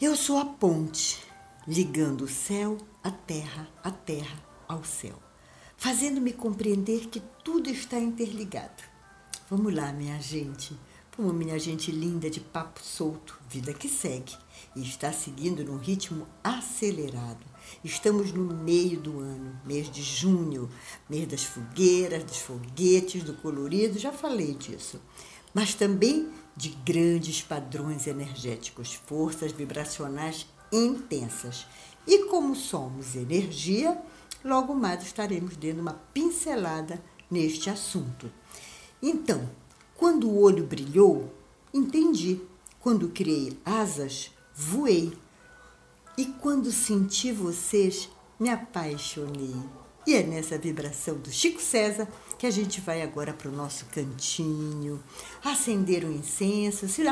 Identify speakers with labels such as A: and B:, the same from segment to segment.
A: Eu sou a ponte ligando o céu à terra, a terra ao céu, fazendo-me compreender que tudo está interligado. Vamos lá, minha gente. Como minha gente linda de papo solto, vida que segue e está seguindo num ritmo acelerado. Estamos no meio do ano, mês de junho, mês das fogueiras, dos foguetes, do colorido, já falei disso. Mas também de grandes padrões energéticos, forças vibracionais intensas. E como somos energia, logo mais estaremos dando uma pincelada neste assunto. Então, quando o olho brilhou, entendi. Quando criei asas, voei. E quando senti vocês, me apaixonei. E é nessa vibração do Chico César que a gente vai agora para o nosso cantinho, acender o um incenso. Se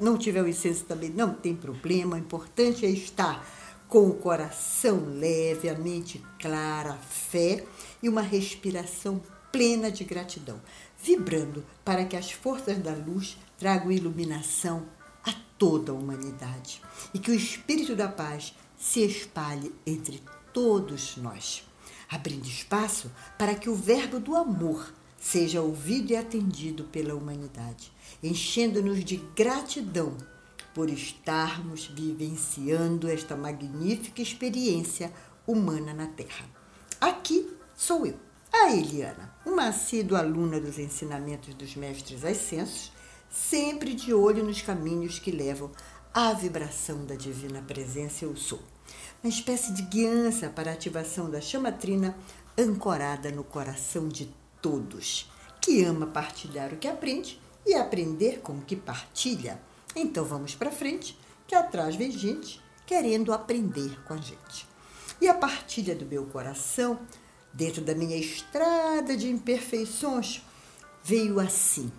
A: não tiver o incenso também, não tem problema. O importante é estar com o coração leve, a mente clara, a fé e uma respiração plena de gratidão, vibrando para que as forças da luz tragam iluminação a toda a humanidade e que o espírito da paz se espalhe entre todos nós abrindo espaço para que o verbo do amor seja ouvido e atendido pela humanidade, enchendo-nos de gratidão por estarmos vivenciando esta magnífica experiência humana na Terra. Aqui sou eu, a Eliana, uma assídua aluna dos ensinamentos dos mestres ascensos, sempre de olho nos caminhos que levam à vibração da divina presença eu sou uma espécie de guiança para a ativação da chama trina ancorada no coração de todos, que ama partilhar o que aprende e aprender com o que partilha. Então vamos para frente, que atrás vem gente querendo aprender com a gente. E a partilha do meu coração, dentro da minha estrada de imperfeições, veio assim: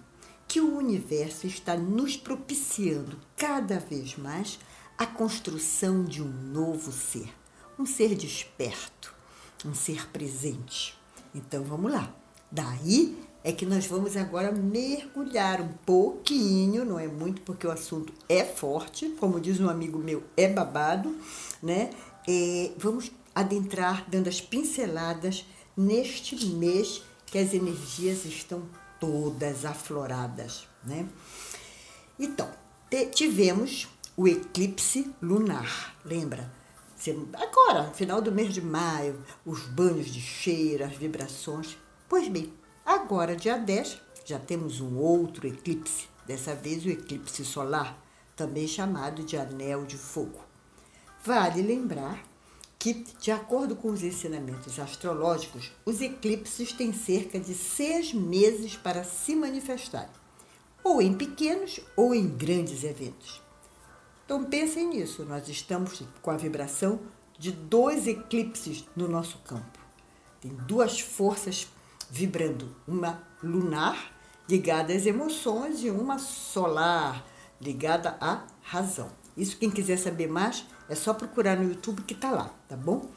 A: que o universo está nos propiciando cada vez mais a construção de um novo ser, um ser desperto, um ser presente. Então vamos lá. Daí é que nós vamos agora mergulhar um pouquinho, não é muito porque o assunto é forte, como diz um amigo meu, é babado, né? É, vamos adentrar dando as pinceladas neste mês que as energias estão todas afloradas, né? Então, tivemos o eclipse lunar. Lembra? Agora, final do mês de maio, os banhos de cheiro, as vibrações. Pois bem, agora, dia 10, já temos um outro eclipse, dessa vez o eclipse solar, também chamado de anel de fogo. Vale lembrar que, de acordo com os ensinamentos astrológicos, os eclipses têm cerca de seis meses para se manifestarem, ou em pequenos ou em grandes eventos. Então pensem nisso, nós estamos com a vibração de dois eclipses no nosso campo. Tem duas forças vibrando, uma lunar ligada às emoções e uma solar ligada à razão. Isso quem quiser saber mais é só procurar no YouTube que está lá, tá bom?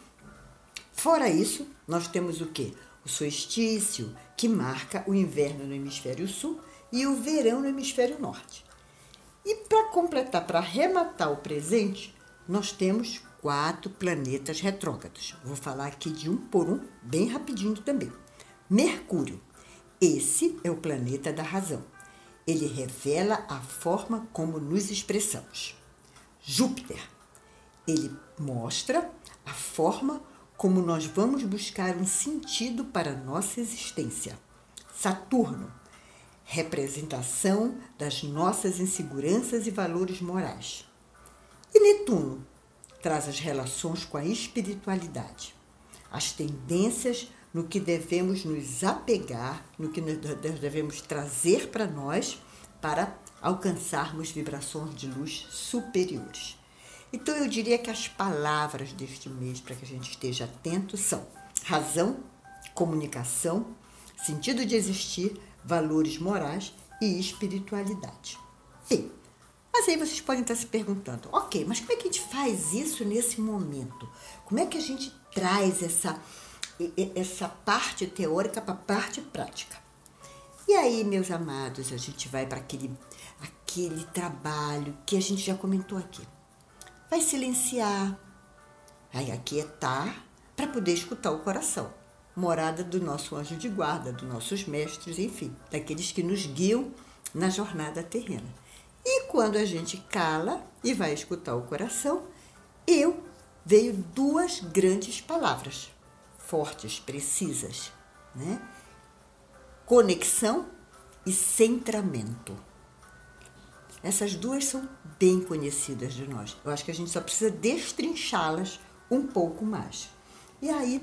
A: Fora isso, nós temos o quê? O solstício, que marca o inverno no hemisfério sul e o verão no hemisfério norte. E para completar, para arrematar o presente, nós temos quatro planetas retrógrados. Vou falar aqui de um por um, bem rapidinho também. Mercúrio. Esse é o planeta da razão. Ele revela a forma como nos expressamos. Júpiter. Ele mostra a forma como nós vamos buscar um sentido para a nossa existência. Saturno representação das nossas inseguranças e valores morais. E Netuno traz as relações com a espiritualidade, as tendências no que devemos nos apegar, no que devemos trazer para nós para alcançarmos vibrações de luz superiores. Então eu diria que as palavras deste mês para que a gente esteja atento são razão, comunicação, sentido de existir, valores morais e espiritualidade. Sim, mas aí vocês podem estar se perguntando, ok, mas como é que a gente faz isso nesse momento? Como é que a gente traz essa, essa parte teórica para a parte prática? E aí, meus amados, a gente vai para aquele, aquele trabalho que a gente já comentou aqui. Vai silenciar, vai aquietar para poder escutar o coração. Morada do nosso anjo de guarda, dos nossos mestres, enfim, daqueles que nos guiam na jornada terrena. E quando a gente cala e vai escutar o coração, eu veio duas grandes palavras, fortes, precisas, né? Conexão e centramento. Essas duas são bem conhecidas de nós. Eu acho que a gente só precisa destrinchá-las um pouco mais. E aí,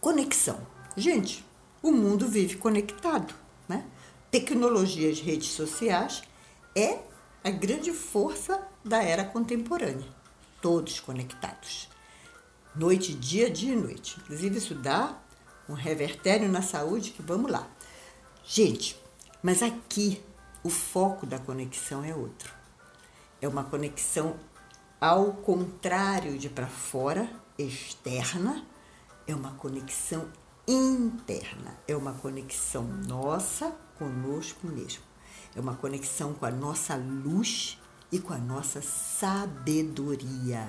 A: conexão. Gente, o mundo vive conectado, né? Tecnologias, redes sociais é a grande força da era contemporânea. Todos conectados. Noite, dia, dia e noite. Inclusive, isso dá um revertério na saúde que vamos lá. Gente, mas aqui o foco da conexão é outro. É uma conexão ao contrário de para fora, externa, é uma conexão interna, é uma conexão nossa conosco mesmo. É uma conexão com a nossa luz e com a nossa sabedoria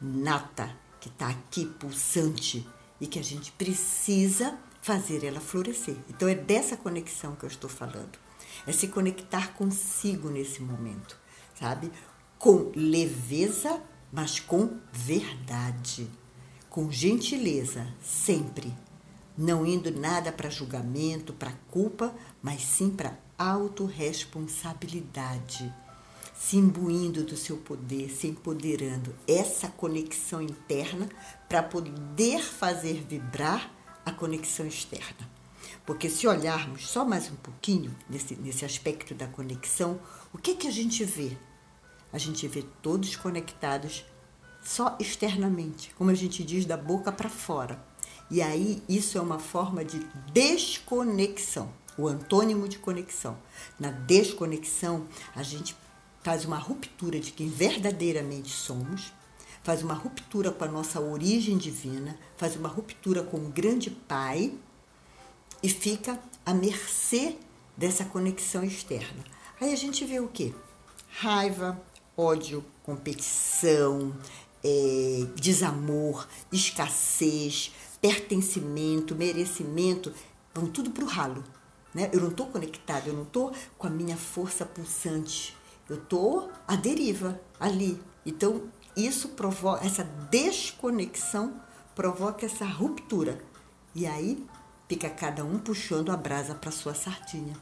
A: nata que está aqui pulsante e que a gente precisa fazer ela florescer. Então é dessa conexão que eu estou falando é se conectar consigo nesse momento, sabe? Com leveza, mas com verdade, com gentileza, sempre. Não indo nada para julgamento, para culpa, mas sim para autorresponsabilidade. Se imbuindo do seu poder, se empoderando, essa conexão interna para poder fazer vibrar a conexão externa. Porque se olharmos só mais um pouquinho nesse, nesse aspecto da conexão, o que, que a gente vê? A gente vê todos conectados só externamente, como a gente diz, da boca para fora. E aí isso é uma forma de desconexão, o antônimo de conexão. Na desconexão, a gente faz uma ruptura de quem verdadeiramente somos, faz uma ruptura com a nossa origem divina, faz uma ruptura com o grande Pai e fica à mercê dessa conexão externa. Aí a gente vê o quê? Raiva, ódio, competição, é, desamor, escassez, pertencimento, merecimento, vão tudo para o ralo. Né? Eu não estou conectado, eu não estou com a minha força pulsante, eu estou à deriva ali. Então, isso provoca, essa desconexão provoca essa ruptura. E aí fica cada um puxando a brasa para sua sardinha,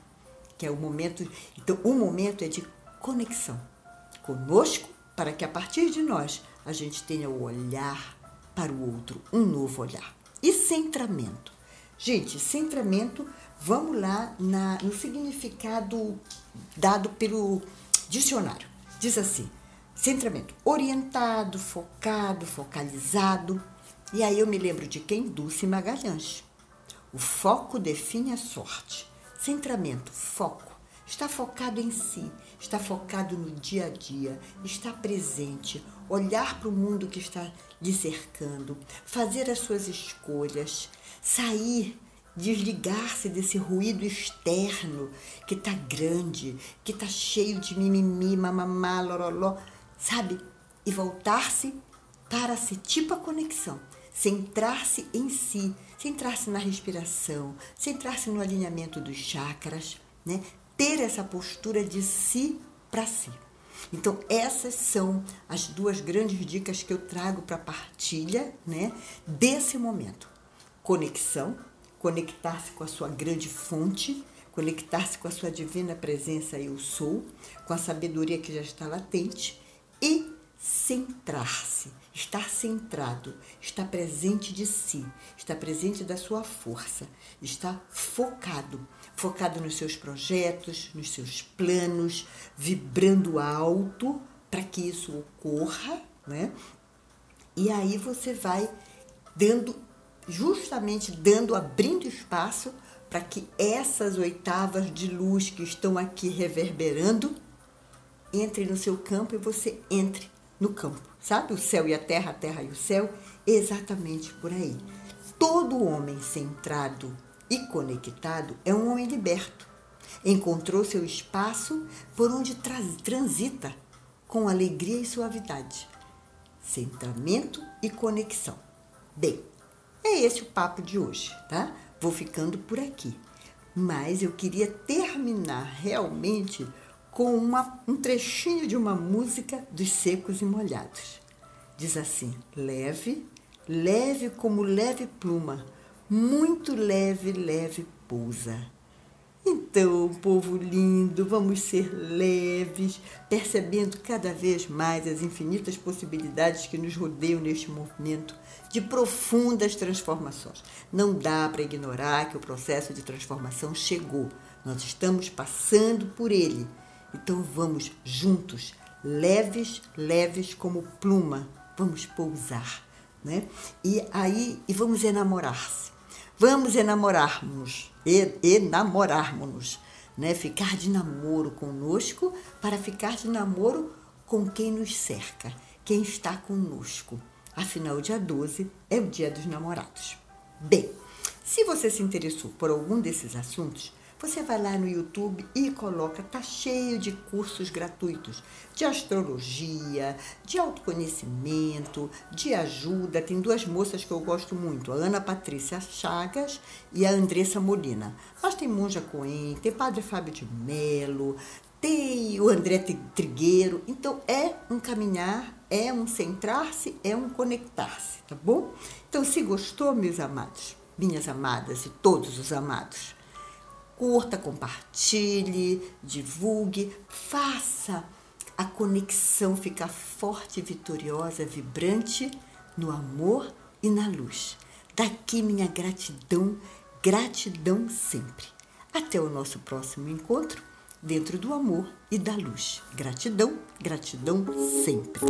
A: que é o momento. Então, o momento é de conexão conosco, para que a partir de nós a gente tenha o olhar para o outro, um novo olhar. E centramento. Gente, centramento, vamos lá na, no significado dado pelo dicionário. Diz assim: centramento, orientado, focado, focalizado. E aí eu me lembro de quem? Dulce Magalhães. O foco define a sorte. Centramento, foco. Está focado em si, está focado no dia a dia, está presente, olhar para o mundo que está lhe cercando, fazer as suas escolhas, sair, desligar-se desse ruído externo que está grande, que está cheio de mimimi, mamamá, loroló, sabe? E voltar-se para si, tipo a conexão centrar-se em si, centrar-se na respiração, centrar-se no alinhamento dos chakras, né? ter essa postura de si para si. Então, essas são as duas grandes dicas que eu trago para a partilha né, desse momento. Conexão, conectar-se com a sua grande fonte, conectar-se com a sua divina presença eu sou, com a sabedoria que já está latente e centrar-se estar centrado, estar presente de si, estar presente da sua força, estar focado, focado nos seus projetos, nos seus planos, vibrando alto para que isso ocorra, né? E aí você vai dando justamente dando abrindo espaço para que essas oitavas de luz que estão aqui reverberando entrem no seu campo e você entre no campo, sabe? O céu e a terra, a terra e o céu, exatamente por aí. Todo homem centrado e conectado é um homem liberto. Encontrou seu espaço por onde transita com alegria e suavidade. centramento e conexão. Bem, é esse o papo de hoje, tá? Vou ficando por aqui. Mas eu queria terminar realmente com uma, um trechinho de uma música dos Secos e Molhados. Diz assim: leve, leve como leve pluma, muito leve, leve pousa. Então, povo lindo, vamos ser leves, percebendo cada vez mais as infinitas possibilidades que nos rodeiam neste movimento de profundas transformações. Não dá para ignorar que o processo de transformação chegou. Nós estamos passando por ele. Então vamos juntos, leves, leves como pluma, vamos pousar, né? E aí e vamos enamorar-se. Vamos enamorarmos, enamorarmos-nos, né? Ficar de namoro conosco para ficar de namoro com quem nos cerca, quem está conosco. Afinal, dia 12 é o dia dos namorados. Bem, se você se interessou por algum desses assuntos, você vai lá no YouTube e coloca, tá cheio de cursos gratuitos de astrologia, de autoconhecimento, de ajuda. Tem duas moças que eu gosto muito, a Ana Patrícia Chagas e a Andressa Molina. Mas tem Monja Coen, tem Padre Fábio de Melo, tem o André Trigueiro. Então é um caminhar, é um centrar-se, é um conectar-se, tá bom? Então se gostou, meus amados, minhas amadas e todos os amados, curta, compartilhe, divulgue, faça a conexão ficar forte, vitoriosa, vibrante no amor e na luz. Daqui minha gratidão, gratidão sempre. Até o nosso próximo encontro dentro do amor e da luz. Gratidão, gratidão sempre.